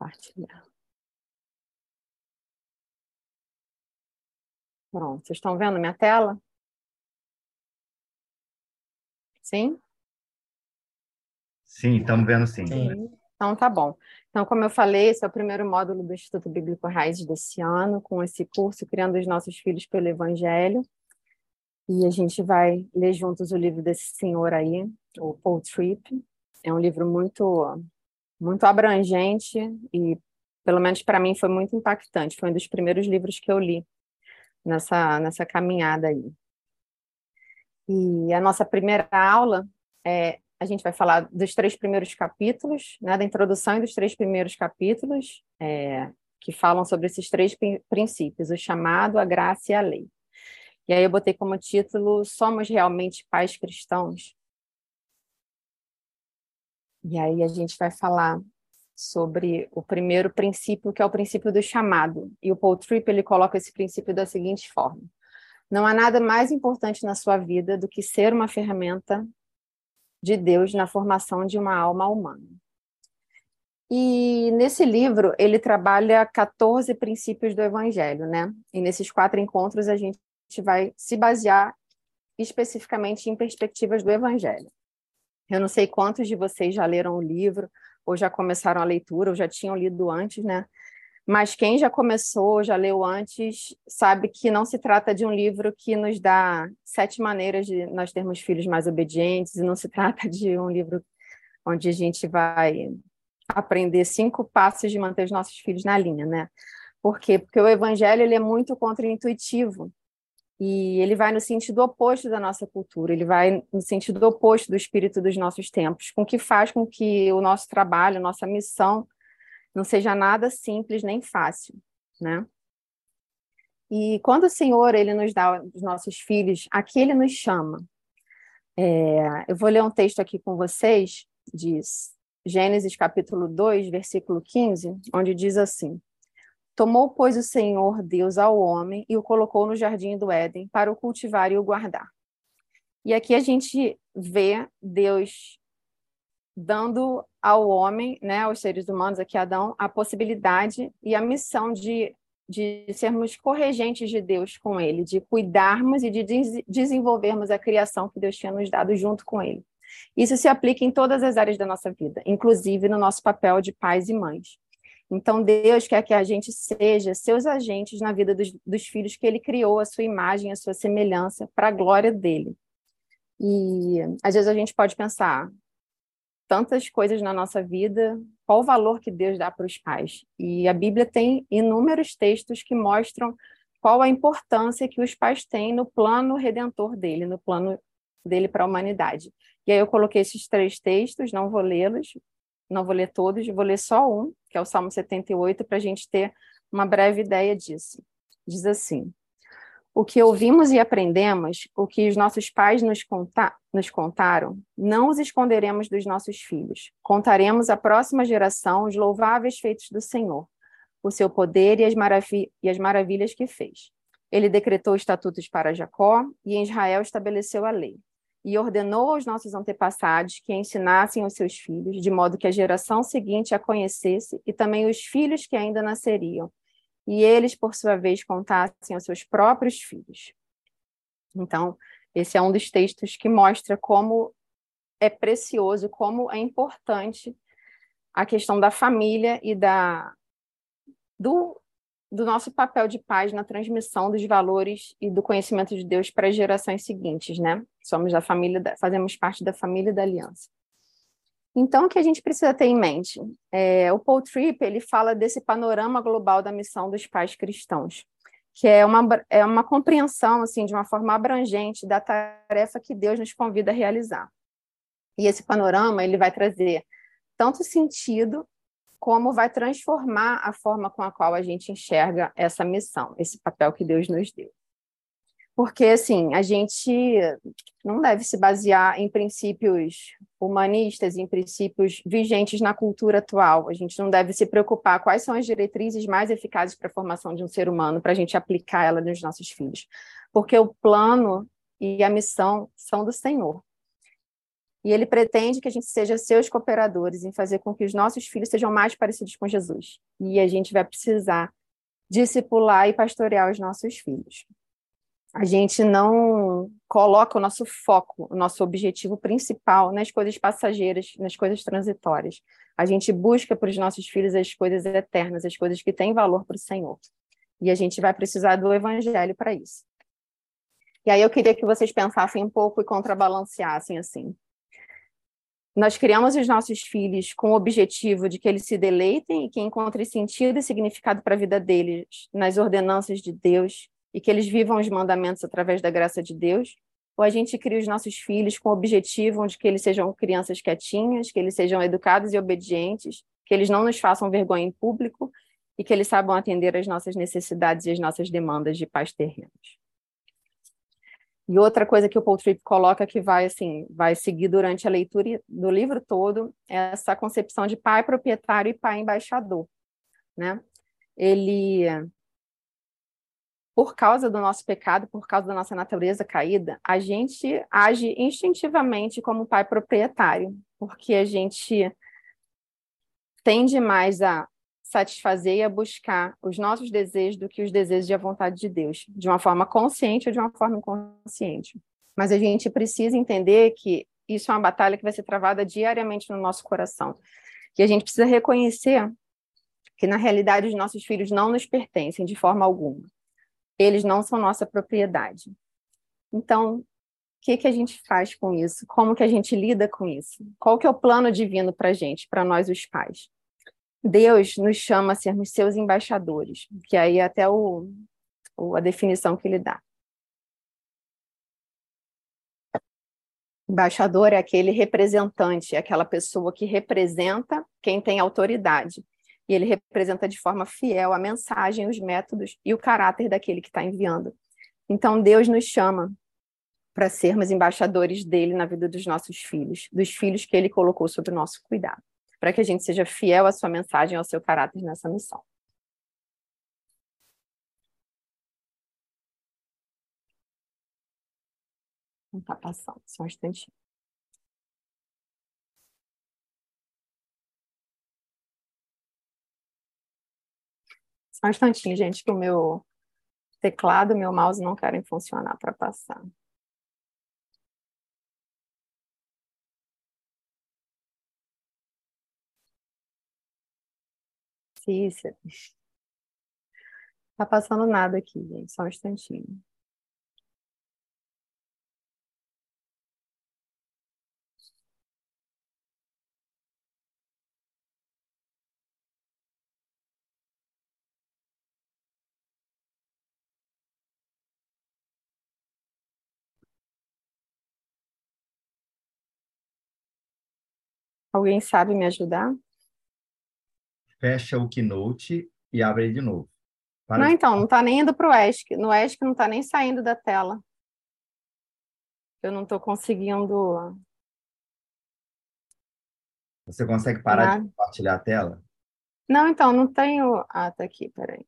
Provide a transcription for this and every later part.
compartilhar. Pronto, vocês estão vendo minha tela? Sim? Sim, estamos vendo sim. sim. Então, tá bom. Então, como eu falei, esse é o primeiro módulo do Instituto Bíblico Raízes desse ano, com esse curso Criando os Nossos Filhos pelo Evangelho. E a gente vai ler juntos o livro desse senhor aí, o Paul Tripp. É um livro muito, muito abrangente e, pelo menos para mim, foi muito impactante. Foi um dos primeiros livros que eu li nessa, nessa caminhada aí. E a nossa primeira aula é a gente vai falar dos três primeiros capítulos, né, da introdução e dos três primeiros capítulos, é, que falam sobre esses três princípios: o chamado, a graça e a lei. E aí eu botei como título Somos realmente pais cristãos? E aí a gente vai falar sobre o primeiro princípio, que é o princípio do chamado. E o Paul Tripp ele coloca esse princípio da seguinte forma: Não há nada mais importante na sua vida do que ser uma ferramenta de Deus na formação de uma alma humana. E nesse livro ele trabalha 14 princípios do evangelho, né? E nesses quatro encontros a gente vai se basear especificamente em perspectivas do evangelho. Eu não sei quantos de vocês já leram o livro ou já começaram a leitura ou já tinham lido antes, né? Mas quem já começou, já leu antes, sabe que não se trata de um livro que nos dá sete maneiras de nós termos filhos mais obedientes, e não se trata de um livro onde a gente vai aprender cinco passos de manter os nossos filhos na linha, né? Por quê? Porque o evangelho ele é muito contraintuitivo e ele vai no sentido oposto da nossa cultura, ele vai no sentido oposto do espírito dos nossos tempos, com que faz com que o nosso trabalho, nossa missão não seja nada simples nem fácil, né? E quando o Senhor ele nos dá os nossos filhos, aqui ele nos chama. É, eu vou ler um texto aqui com vocês, diz Gênesis capítulo 2, versículo 15, onde diz assim: Tomou, pois, o Senhor Deus ao homem e o colocou no jardim do Éden para o cultivar e o guardar. E aqui a gente vê Deus dando ao homem, né, aos seres humanos, aqui Adão, a possibilidade e a missão de, de sermos corregentes de Deus com ele, de cuidarmos e de des desenvolvermos a criação que Deus tinha nos dado junto com ele. Isso se aplica em todas as áreas da nossa vida, inclusive no nosso papel de pais e mães. Então, Deus quer que a gente seja seus agentes na vida dos, dos filhos que ele criou, a sua imagem, a sua semelhança, para a glória dele. E às vezes a gente pode pensar, tantas coisas na nossa vida, qual o valor que Deus dá para os pais? E a Bíblia tem inúmeros textos que mostram qual a importância que os pais têm no plano redentor dele, no plano dele para a humanidade. E aí eu coloquei esses três textos, não vou lê-los, não vou ler todos, vou ler só um, que é o Salmo 78, para a gente ter uma breve ideia disso. Diz assim: o que ouvimos e aprendemos, o que os nossos pais nos, conta nos contaram, não os esconderemos dos nossos filhos. Contaremos à próxima geração os louváveis feitos do Senhor, o seu poder e as, e as maravilhas que fez. Ele decretou estatutos para Jacó e em Israel estabeleceu a lei. E ordenou aos nossos antepassados que ensinassem aos seus filhos, de modo que a geração seguinte a conhecesse e também os filhos que ainda nasceriam, e eles, por sua vez, contassem aos seus próprios filhos. Então, esse é um dos textos que mostra como é precioso, como é importante a questão da família e da do, do nosso papel de pais na transmissão dos valores e do conhecimento de Deus para as gerações seguintes, né? Somos da família, da, fazemos parte da família da aliança. Então, o que a gente precisa ter em mente? É, o Paul Tripp ele fala desse panorama global da missão dos pais cristãos, que é uma, é uma compreensão, assim, de uma forma abrangente da tarefa que Deus nos convida a realizar. E esse panorama ele vai trazer tanto sentido como vai transformar a forma com a qual a gente enxerga essa missão, esse papel que Deus nos deu. Porque, assim, a gente não deve se basear em princípios humanistas, em princípios vigentes na cultura atual. A gente não deve se preocupar quais são as diretrizes mais eficazes para a formação de um ser humano, para a gente aplicar ela nos nossos filhos. Porque o plano e a missão são do Senhor. E ele pretende que a gente seja seus cooperadores em fazer com que os nossos filhos sejam mais parecidos com Jesus. E a gente vai precisar discipular e pastorear os nossos filhos. A gente não coloca o nosso foco, o nosso objetivo principal nas coisas passageiras, nas coisas transitórias. A gente busca para os nossos filhos as coisas eternas, as coisas que têm valor para o Senhor. E a gente vai precisar do evangelho para isso. E aí eu queria que vocês pensassem um pouco e contrabalanceassem assim. Nós criamos os nossos filhos com o objetivo de que eles se deleitem e que encontrem sentido e significado para a vida deles nas ordenanças de Deus e que eles vivam os mandamentos através da graça de Deus, ou a gente cria os nossos filhos com o objetivo de que eles sejam crianças quietinhas, que eles sejam educados e obedientes, que eles não nos façam vergonha em público e que eles saibam atender às nossas necessidades e às nossas demandas de pais terrenos. E outra coisa que o Paul Tripp coloca que vai assim, vai seguir durante a leitura do livro todo é essa concepção de pai proprietário e pai embaixador, né? Ele por causa do nosso pecado, por causa da nossa natureza caída, a gente age instintivamente como pai proprietário, porque a gente tende mais a satisfazer e a buscar os nossos desejos do que os desejos e a vontade de Deus, de uma forma consciente ou de uma forma inconsciente. Mas a gente precisa entender que isso é uma batalha que vai ser travada diariamente no nosso coração. E a gente precisa reconhecer que, na realidade, os nossos filhos não nos pertencem de forma alguma. Eles não são nossa propriedade. Então, o que, que a gente faz com isso? Como que a gente lida com isso? Qual que é o plano divino para a gente, para nós os pais? Deus nos chama a sermos seus embaixadores, que aí é até o, o, a definição que ele dá. Embaixador é aquele representante, é aquela pessoa que representa quem tem autoridade. E ele representa de forma fiel a mensagem, os métodos e o caráter daquele que está enviando. Então, Deus nos chama para sermos embaixadores dele na vida dos nossos filhos, dos filhos que ele colocou sob o nosso cuidado para que a gente seja fiel à sua mensagem, ao seu caráter nessa missão. Não está passando, só um instantinho. Só um instantinho, gente, que o meu teclado meu mouse não querem funcionar para passar. Cícero. Tá passando nada aqui, gente. Só um instantinho. Alguém sabe me ajudar? Fecha o Keynote e abre ele de novo. Para não, então, não está nem indo para o ESC. No ESC não está nem saindo da tela. Eu não estou conseguindo. Você consegue parar de compartilhar a tela? Não, então, não tenho. Ah, tá aqui, peraí.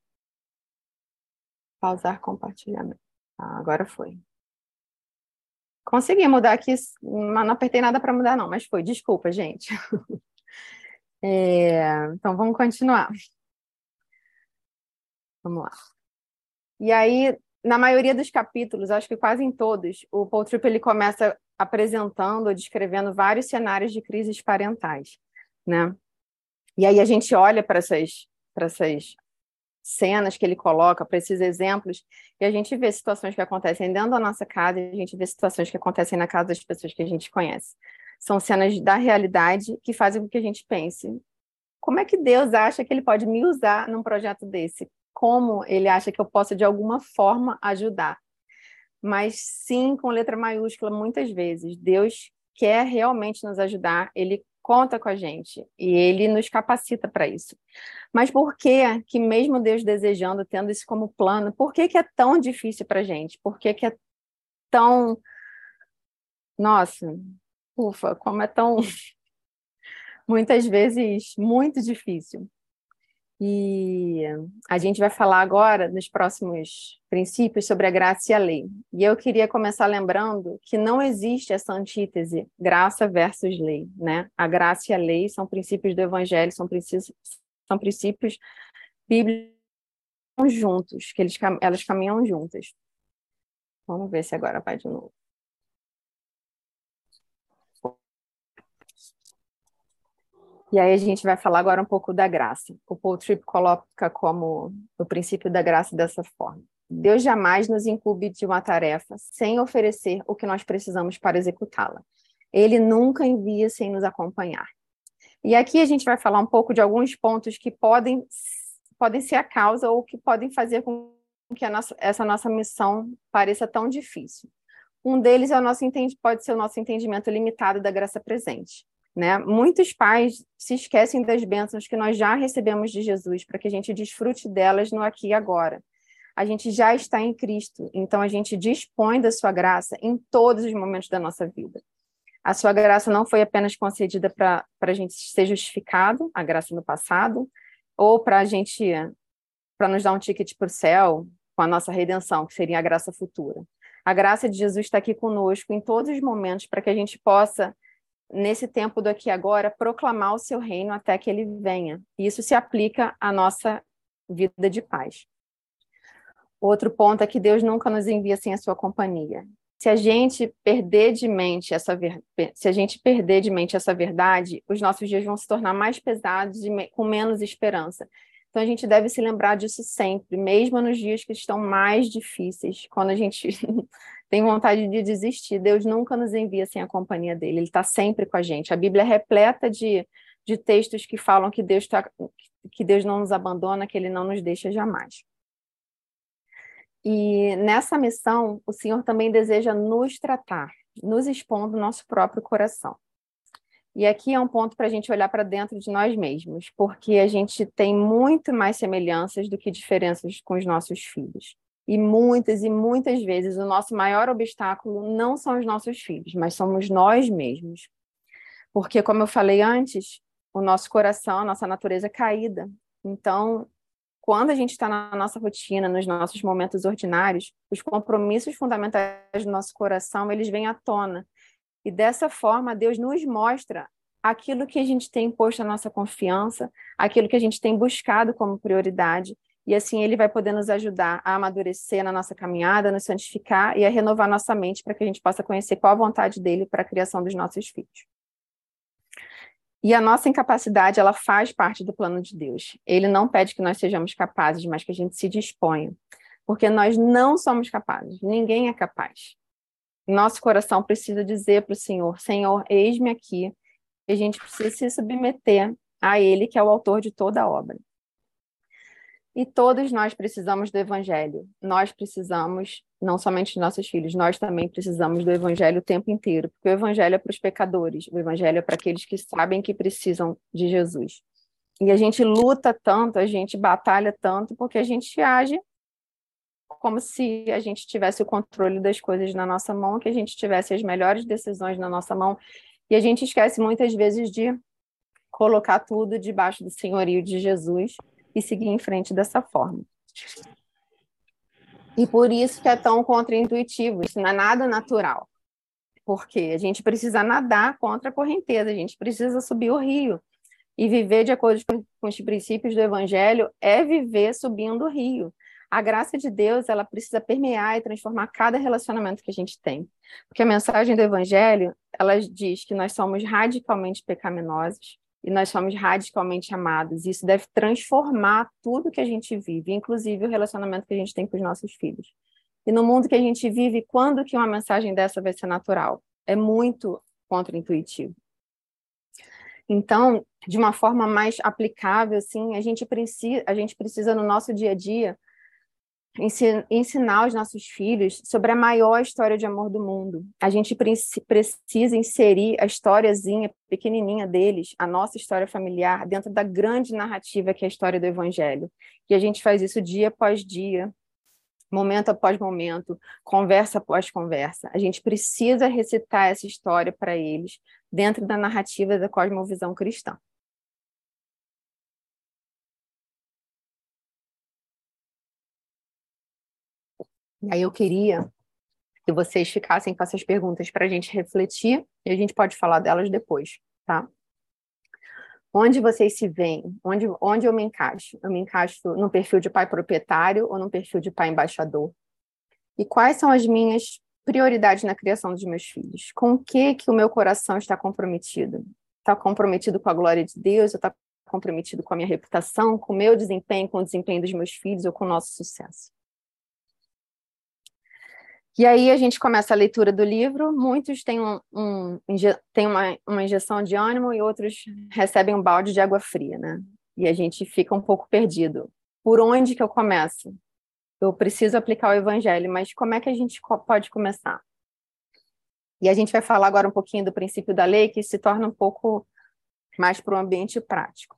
Pausar compartilhamento. Ah, agora foi. Consegui mudar aqui, mas não apertei nada para mudar, não, mas foi. Desculpa, gente. É, então, vamos continuar. Vamos lá. E aí, na maioria dos capítulos, acho que quase em todos, o Paul Tripp ele começa apresentando, descrevendo vários cenários de crises parentais, né? E aí a gente olha para essas, para essas cenas que ele coloca, para esses exemplos, e a gente vê situações que acontecem dentro da nossa casa, e a gente vê situações que acontecem na casa das pessoas que a gente conhece. São cenas da realidade que fazem com que a gente pense: como é que Deus acha que ele pode me usar num projeto desse? Como ele acha que eu posso, de alguma forma, ajudar? Mas sim, com letra maiúscula, muitas vezes. Deus quer realmente nos ajudar, ele conta com a gente e ele nos capacita para isso. Mas por que que mesmo Deus desejando, tendo isso como plano, por que que é tão difícil para a gente? Por que que é tão... Nossa, ufa, como é tão, muitas vezes, muito difícil. E a gente vai falar agora, nos próximos princípios, sobre a graça e a lei. E eu queria começar lembrando que não existe essa antítese, graça versus lei. Né? A graça e a lei são princípios do Evangelho, são princípios, são princípios bíblicos juntos, que eles, elas caminham juntas. Vamos ver se agora vai de novo. E aí a gente vai falar agora um pouco da graça. O Paul Tripp coloca como o princípio da graça dessa forma. Deus jamais nos incube de uma tarefa sem oferecer o que nós precisamos para executá-la. Ele nunca envia sem nos acompanhar. E aqui a gente vai falar um pouco de alguns pontos que podem, podem ser a causa ou que podem fazer com que nossa, essa nossa missão pareça tão difícil. Um deles é o nosso pode ser o nosso entendimento limitado da graça presente. Né? Muitos pais se esquecem das bênçãos que nós já recebemos de Jesus para que a gente desfrute delas no aqui e agora. A gente já está em Cristo, então a gente dispõe da sua graça em todos os momentos da nossa vida. A sua graça não foi apenas concedida para a gente ser justificado, a graça no passado, ou para a gente para nos dar um ticket para o céu com a nossa redenção, que seria a graça futura. A graça de Jesus está aqui conosco em todos os momentos para que a gente possa nesse tempo do aqui agora, proclamar o seu reino até que ele venha. Isso se aplica à nossa vida de paz. Outro ponto é que Deus nunca nos envia sem a sua companhia. Se a gente perder de mente essa ver... se a gente perder de mente essa verdade, os nossos dias vão se tornar mais pesados e com menos esperança. Então a gente deve se lembrar disso sempre, mesmo nos dias que estão mais difíceis, quando a gente tem vontade de desistir. Deus nunca nos envia sem a companhia dele, ele está sempre com a gente. A Bíblia é repleta de, de textos que falam que Deus, tá, que Deus não nos abandona, que ele não nos deixa jamais. E nessa missão, o Senhor também deseja nos tratar, nos expondo o nosso próprio coração. E aqui é um ponto para a gente olhar para dentro de nós mesmos, porque a gente tem muito mais semelhanças do que diferenças com os nossos filhos. E muitas e muitas vezes o nosso maior obstáculo não são os nossos filhos, mas somos nós mesmos. Porque, como eu falei antes, o nosso coração, a nossa natureza é caída. Então, quando a gente está na nossa rotina, nos nossos momentos ordinários, os compromissos fundamentais do nosso coração, eles vêm à tona. E dessa forma, Deus nos mostra aquilo que a gente tem posto a nossa confiança, aquilo que a gente tem buscado como prioridade e assim ele vai poder nos ajudar a amadurecer na nossa caminhada, nos santificar e a renovar nossa mente para que a gente possa conhecer qual a vontade dele para a criação dos nossos filhos. E a nossa incapacidade, ela faz parte do plano de Deus. Ele não pede que nós sejamos capazes, mas que a gente se disponha. Porque nós não somos capazes, ninguém é capaz. Nosso coração precisa dizer para o Senhor: Senhor, eis-me aqui. E a gente precisa se submeter a Ele, que é o autor de toda a obra. E todos nós precisamos do Evangelho. Nós precisamos, não somente nossos filhos, nós também precisamos do Evangelho o tempo inteiro, porque o Evangelho é para os pecadores, o Evangelho é para aqueles que sabem que precisam de Jesus. E a gente luta tanto, a gente batalha tanto, porque a gente age como se a gente tivesse o controle das coisas na nossa mão, que a gente tivesse as melhores decisões na nossa mão. E a gente esquece muitas vezes de colocar tudo debaixo do senhorio de Jesus e seguir em frente dessa forma. E por isso que é tão contraintuitivo, isso não é nada natural. Porque a gente precisa nadar contra a correnteza, a gente precisa subir o rio. E viver de acordo com os princípios do evangelho é viver subindo o rio. A graça de Deus, ela precisa permear e transformar cada relacionamento que a gente tem. Porque a mensagem do evangelho, ela diz que nós somos radicalmente pecaminosos, e nós somos radicalmente amados. Isso deve transformar tudo que a gente vive, inclusive o relacionamento que a gente tem com os nossos filhos. E no mundo que a gente vive, quando que uma mensagem dessa vai ser natural? É muito contraintuitivo. Então, de uma forma mais aplicável, assim, a gente precisa, a gente precisa no nosso dia a dia ensinar os nossos filhos sobre a maior história de amor do mundo. A gente precisa inserir a historiazinha pequenininha deles, a nossa história familiar, dentro da grande narrativa que é a história do Evangelho. E a gente faz isso dia após dia, momento após momento, conversa após conversa. A gente precisa recitar essa história para eles dentro da narrativa da cosmovisão cristã. E aí eu queria que vocês ficassem com essas perguntas para a gente refletir e a gente pode falar delas depois, tá? Onde vocês se veem? Onde, onde eu me encaixo? Eu me encaixo no perfil de pai proprietário ou no perfil de pai embaixador? E quais são as minhas prioridades na criação dos meus filhos? Com o que que o meu coração está comprometido? Está comprometido com a glória de Deus? Está comprometido com a minha reputação, com o meu desempenho, com o desempenho dos meus filhos ou com o nosso sucesso? E aí a gente começa a leitura do livro, muitos têm, um, um, têm uma, uma injeção de ânimo e outros recebem um balde de água fria, né? E a gente fica um pouco perdido. Por onde que eu começo? Eu preciso aplicar o evangelho, mas como é que a gente pode começar? E a gente vai falar agora um pouquinho do princípio da lei, que se torna um pouco mais para o ambiente prático.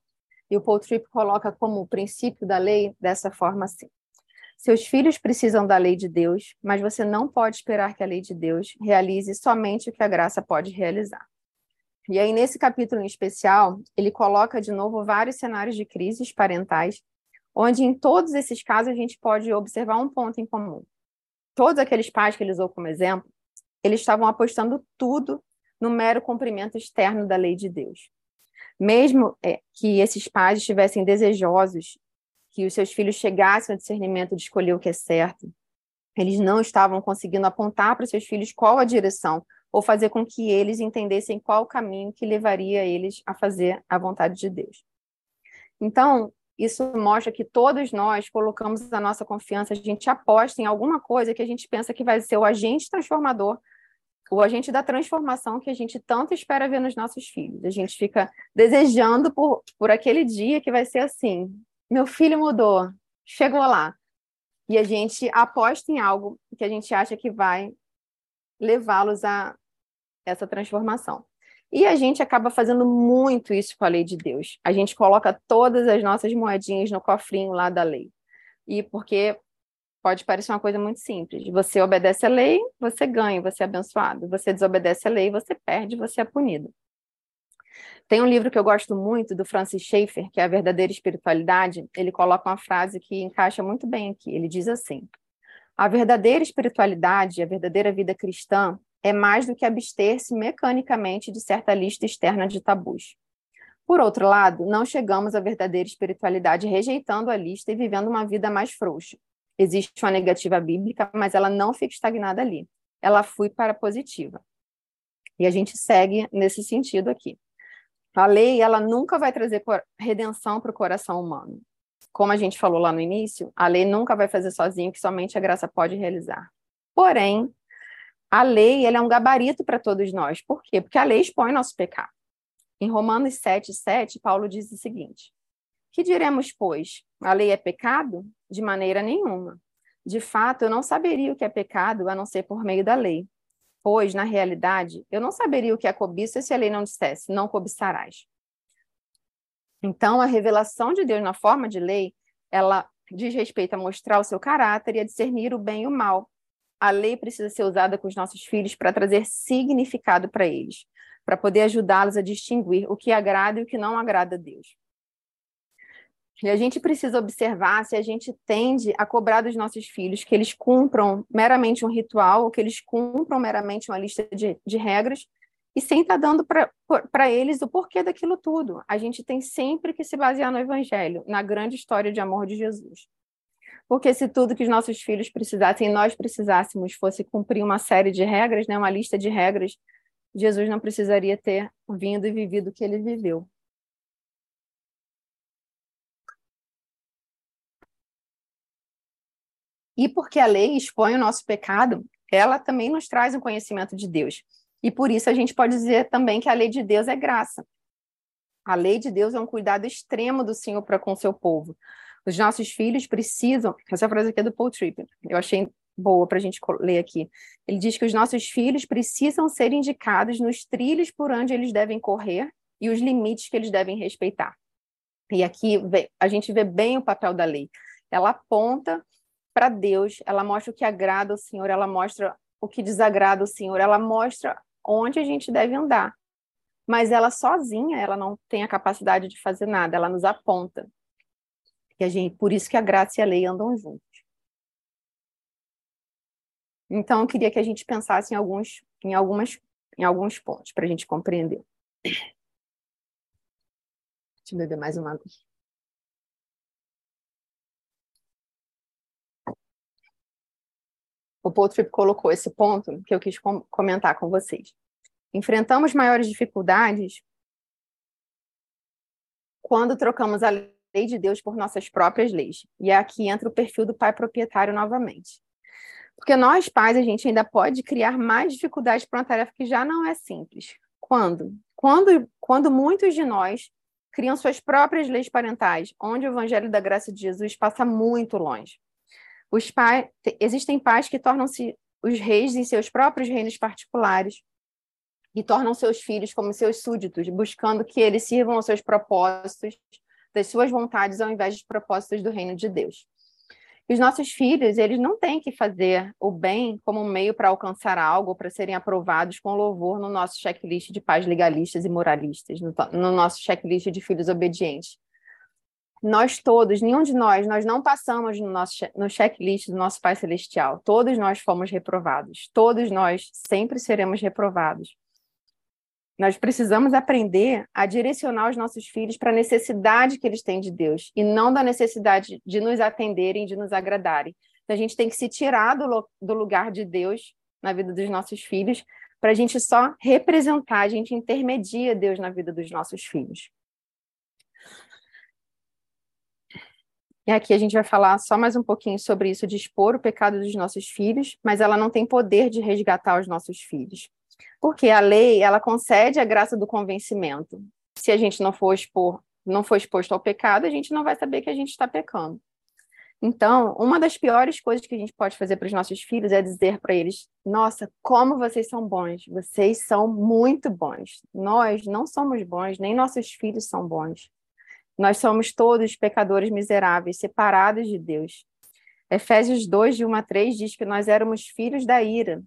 E o Paul Tripp coloca como princípio da lei dessa forma assim. Seus filhos precisam da lei de Deus, mas você não pode esperar que a lei de Deus realize somente o que a graça pode realizar. E aí, nesse capítulo em especial, ele coloca de novo vários cenários de crises parentais, onde em todos esses casos a gente pode observar um ponto em comum. Todos aqueles pais que ele usou como exemplo, eles estavam apostando tudo no mero cumprimento externo da lei de Deus. Mesmo é, que esses pais estivessem desejosos que os seus filhos chegassem ao discernimento de escolher o que é certo. Eles não estavam conseguindo apontar para os seus filhos qual a direção, ou fazer com que eles entendessem qual o caminho que levaria eles a fazer a vontade de Deus. Então, isso mostra que todos nós colocamos a nossa confiança, a gente aposta em alguma coisa que a gente pensa que vai ser o agente transformador, o agente da transformação que a gente tanto espera ver nos nossos filhos. A gente fica desejando por, por aquele dia que vai ser assim, meu filho mudou, chegou lá. E a gente aposta em algo que a gente acha que vai levá-los a essa transformação. E a gente acaba fazendo muito isso com a lei de Deus. A gente coloca todas as nossas moedinhas no cofrinho lá da lei. E porque pode parecer uma coisa muito simples. Você obedece a lei, você ganha, você é abençoado. Você desobedece a lei, você perde, você é punido. Tem um livro que eu gosto muito, do Francis Schaeffer, que é A Verdadeira Espiritualidade. Ele coloca uma frase que encaixa muito bem aqui. Ele diz assim: A verdadeira espiritualidade, a verdadeira vida cristã, é mais do que abster-se mecanicamente de certa lista externa de tabus. Por outro lado, não chegamos à verdadeira espiritualidade rejeitando a lista e vivendo uma vida mais frouxa. Existe uma negativa bíblica, mas ela não fica estagnada ali. Ela flui para a positiva. E a gente segue nesse sentido aqui. A lei, ela nunca vai trazer redenção para o coração humano. Como a gente falou lá no início, a lei nunca vai fazer sozinho que somente a graça pode realizar. Porém, a lei ela é um gabarito para todos nós. Por quê? Porque a lei expõe nosso pecado. Em Romanos 7, 7, Paulo diz o seguinte: Que diremos, pois? A lei é pecado? De maneira nenhuma. De fato, eu não saberia o que é pecado a não ser por meio da lei pois, na realidade, eu não saberia o que é cobiça se a lei não dissesse, não cobiçarás. Então, a revelação de Deus na forma de lei, ela diz respeito a mostrar o seu caráter e a discernir o bem e o mal. A lei precisa ser usada com os nossos filhos para trazer significado para eles, para poder ajudá-los a distinguir o que agrada e o que não agrada a Deus. E a gente precisa observar se a gente tende a cobrar dos nossos filhos que eles cumpram meramente um ritual, ou que eles cumpram meramente uma lista de, de regras, e sem estar tá dando para eles o porquê daquilo tudo. A gente tem sempre que se basear no Evangelho, na grande história de amor de Jesus. Porque se tudo que os nossos filhos precisassem, nós precisássemos, fosse cumprir uma série de regras, né, uma lista de regras, Jesus não precisaria ter vindo e vivido o que ele viveu. E porque a lei expõe o nosso pecado, ela também nos traz um conhecimento de Deus. E por isso a gente pode dizer também que a lei de Deus é graça. A lei de Deus é um cuidado extremo do Senhor para com o seu povo. Os nossos filhos precisam. Essa frase aqui é do Paul Tripp. Eu achei boa para a gente ler aqui. Ele diz que os nossos filhos precisam ser indicados nos trilhos por onde eles devem correr e os limites que eles devem respeitar. E aqui a gente vê bem o papel da lei. Ela aponta para Deus, ela mostra o que agrada ao Senhor, ela mostra o que desagrada ao Senhor, ela mostra onde a gente deve andar. Mas ela sozinha, ela não tem a capacidade de fazer nada, ela nos aponta. E a gente, por isso que a graça e a lei andam juntos. Então, eu queria que a gente pensasse em alguns, em algumas, em alguns pontos para a gente compreender. Deixa eu beber mais uma água. O Paul Tripp colocou esse ponto que eu quis com comentar com vocês. Enfrentamos maiores dificuldades quando trocamos a lei de Deus por nossas próprias leis. E aqui entra o perfil do pai proprietário novamente. Porque nós, pais, a gente ainda pode criar mais dificuldades para uma tarefa que já não é simples. Quando? Quando, quando muitos de nós criam suas próprias leis parentais, onde o evangelho da graça de Jesus passa muito longe. Os pais, existem pais que tornam-se os reis em seus próprios reinos particulares e tornam seus filhos como seus súditos, buscando que eles sirvam aos seus propósitos, das suas vontades, ao invés dos propósitos do reino de Deus. E os nossos filhos, eles não têm que fazer o bem como um meio para alcançar algo, para serem aprovados com louvor no nosso checklist de pais legalistas e moralistas, no, no nosso checklist de filhos obedientes. Nós todos, nenhum de nós, nós não passamos no nosso no checklist do nosso Pai Celestial. Todos nós fomos reprovados. Todos nós sempre seremos reprovados. Nós precisamos aprender a direcionar os nossos filhos para a necessidade que eles têm de Deus e não da necessidade de nos atenderem, de nos agradarem. Então, a gente tem que se tirar do, do lugar de Deus na vida dos nossos filhos para a gente só representar, a gente intermedia Deus na vida dos nossos filhos. E aqui a gente vai falar só mais um pouquinho sobre isso de expor o pecado dos nossos filhos, mas ela não tem poder de resgatar os nossos filhos. Porque a lei, ela concede a graça do convencimento. Se a gente não for expor, não for exposto ao pecado, a gente não vai saber que a gente está pecando. Então, uma das piores coisas que a gente pode fazer para os nossos filhos é dizer para eles: Nossa, como vocês são bons, vocês são muito bons. Nós não somos bons, nem nossos filhos são bons. Nós somos todos pecadores miseráveis, separados de Deus. Efésios 2, de 1 a 3 diz que nós éramos filhos da ira,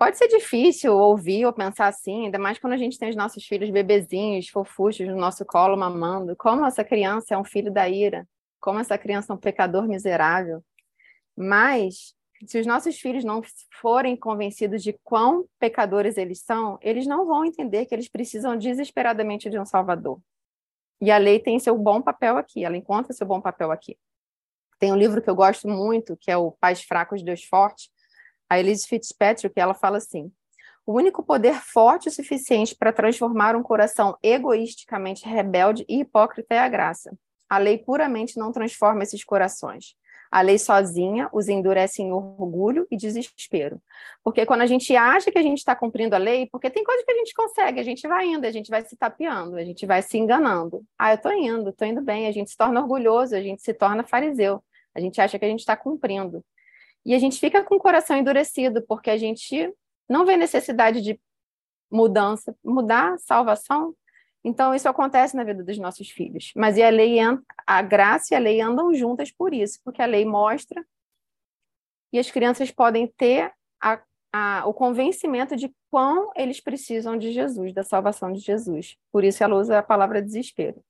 Pode ser difícil ouvir ou pensar assim, ainda mais quando a gente tem os nossos filhos bebezinhos, fofuchos no nosso colo mamando. Como essa criança é um filho da ira, como essa criança é um pecador miserável. Mas, se os nossos filhos não forem convencidos de quão pecadores eles são, eles não vão entender que eles precisam desesperadamente de um Salvador. E a lei tem seu bom papel aqui, ela encontra seu bom papel aqui. Tem um livro que eu gosto muito, que é o Pais Fracos, Deus Forte, a Elise Fitzpatrick, ela fala assim: o único poder forte o suficiente para transformar um coração egoisticamente rebelde e hipócrita é a graça. A lei puramente não transforma esses corações. A lei sozinha os endurece em orgulho e desespero. Porque quando a gente acha que a gente está cumprindo a lei, porque tem coisa que a gente consegue, a gente vai indo, a gente vai se tapeando, a gente vai se enganando. Ah, eu estou indo, estou indo bem, a gente se torna orgulhoso, a gente se torna fariseu. A gente acha que a gente está cumprindo. E a gente fica com o coração endurecido, porque a gente não vê necessidade de mudança, mudar, salvação. Então, isso acontece na vida dos nossos filhos. Mas e a lei, a graça e a lei andam juntas por isso, porque a lei mostra e as crianças podem ter a, a, o convencimento de quão eles precisam de Jesus, da salvação de Jesus. Por isso ela usa a palavra desespero.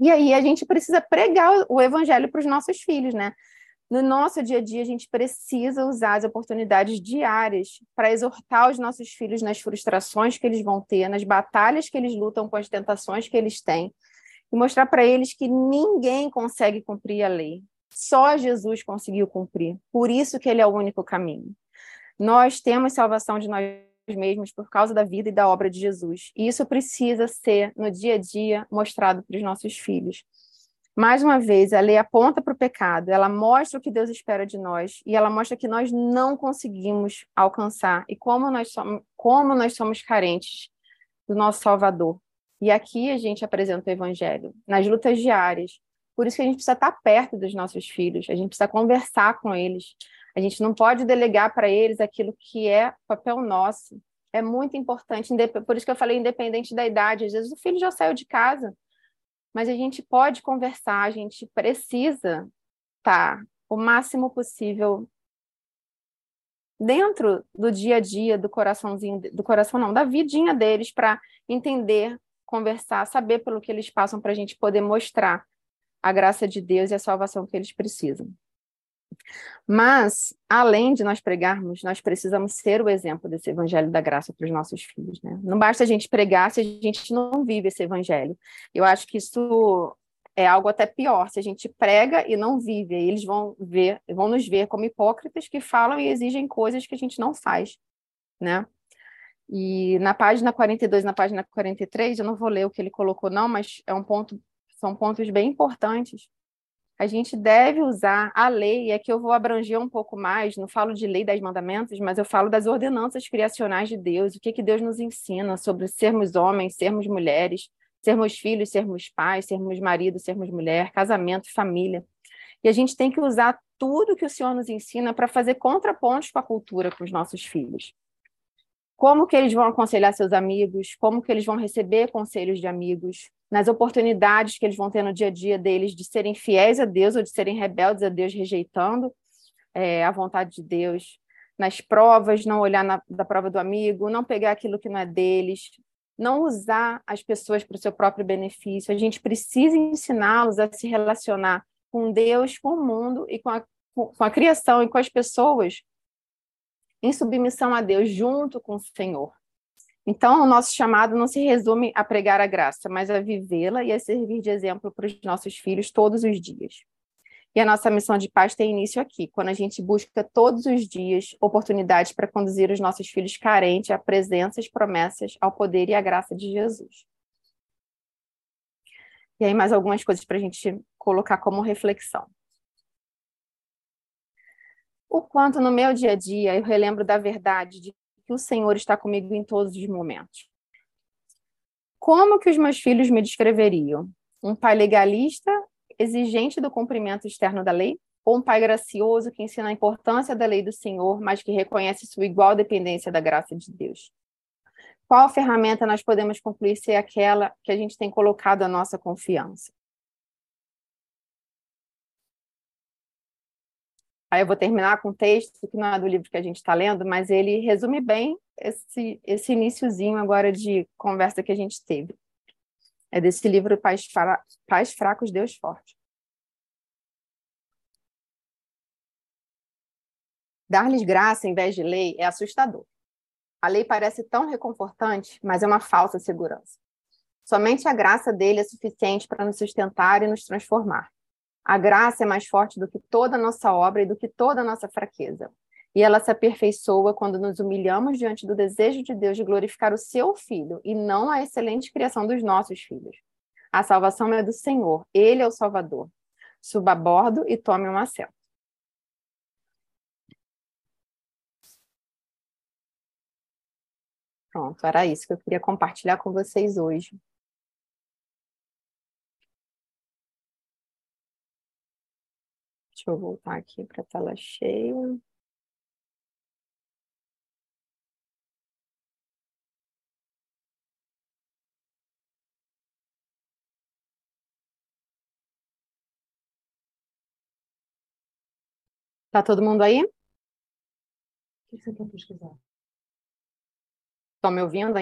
E aí a gente precisa pregar o evangelho para os nossos filhos, né? No nosso dia a dia, a gente precisa usar as oportunidades diárias para exortar os nossos filhos nas frustrações que eles vão ter, nas batalhas que eles lutam com as tentações que eles têm, e mostrar para eles que ninguém consegue cumprir a lei. Só Jesus conseguiu cumprir. Por isso que ele é o único caminho. Nós temos salvação de nós mesmos por causa da vida e da obra de Jesus. E isso precisa ser, no dia a dia, mostrado para os nossos filhos. Mais uma vez, a lei aponta para o pecado, ela mostra o que Deus espera de nós e ela mostra que nós não conseguimos alcançar e como nós somos, como nós somos carentes do nosso Salvador. E aqui a gente apresenta o Evangelho, nas lutas diárias. Por isso que a gente precisa estar perto dos nossos filhos, a gente precisa conversar com eles. A gente não pode delegar para eles aquilo que é papel nosso. É muito importante, por isso que eu falei independente da idade. Às vezes o filho já saiu de casa, mas a gente pode conversar, a gente precisa estar o máximo possível dentro do dia a dia do coraçãozinho, do coração não, da vidinha deles para entender, conversar, saber pelo que eles passam para a gente poder mostrar a graça de Deus e a salvação que eles precisam. Mas, além de nós pregarmos, nós precisamos ser o exemplo desse evangelho da graça para os nossos filhos. Né? Não basta a gente pregar se a gente não vive esse evangelho. Eu acho que isso é algo até pior, se a gente prega e não vive, eles vão ver, vão nos ver como hipócritas que falam e exigem coisas que a gente não faz, né? E na página 42, na página 43, eu não vou ler o que ele colocou não, mas é um ponto, são pontos bem importantes. A gente deve usar a lei, e aqui eu vou abranger um pouco mais, não falo de lei das mandamentos, mas eu falo das ordenanças criacionais de Deus, o que, que Deus nos ensina sobre sermos homens, sermos mulheres, sermos filhos, sermos pais, sermos marido, sermos mulher, casamento, família. E a gente tem que usar tudo que o Senhor nos ensina para fazer contrapontos com a cultura com os nossos filhos. Como que eles vão aconselhar seus amigos, como que eles vão receber conselhos de amigos, nas oportunidades que eles vão ter no dia a dia deles de serem fiéis a Deus ou de serem rebeldes a Deus, rejeitando é, a vontade de Deus, nas provas, não olhar na, da prova do amigo, não pegar aquilo que não é deles, não usar as pessoas para o seu próprio benefício. A gente precisa ensiná-los a se relacionar com Deus, com o mundo e com a, com a criação e com as pessoas em submissão a Deus, junto com o Senhor. Então, o nosso chamado não se resume a pregar a graça, mas a vivê-la e a servir de exemplo para os nossos filhos todos os dias. E a nossa missão de paz tem início aqui, quando a gente busca todos os dias oportunidades para conduzir os nossos filhos carentes à presença, às promessas, ao poder e à graça de Jesus. E aí, mais algumas coisas para a gente colocar como reflexão. O quanto no meu dia a dia eu relembro da verdade de que o Senhor está comigo em todos os momentos. Como que os meus filhos me descreveriam? Um pai legalista exigente do cumprimento externo da lei, ou um pai gracioso que ensina a importância da lei do Senhor, mas que reconhece sua igual dependência da graça de Deus? Qual ferramenta nós podemos concluir ser aquela que a gente tem colocado a nossa confiança? Aí eu vou terminar com um texto que não é do livro que a gente está lendo, mas ele resume bem esse, esse iníciozinho agora de conversa que a gente teve. É desse livro Pais, Fra... Pais Fracos, Deus Forte. Dar-lhes graça em vez de lei é assustador. A lei parece tão reconfortante, mas é uma falsa segurança. Somente a graça dele é suficiente para nos sustentar e nos transformar. A graça é mais forte do que toda a nossa obra e do que toda a nossa fraqueza e ela se aperfeiçoa quando nos humilhamos diante do desejo de Deus de glorificar o seu filho e não a excelente criação dos nossos filhos. A salvação é do Senhor, ele é o Salvador. Suba a bordo e tome um assento. Pronto, era isso que eu queria compartilhar com vocês hoje. Deixa eu voltar aqui para a tela cheia. Tá todo mundo aí? O que você quer pesquisar? Estão me ouvindo ainda?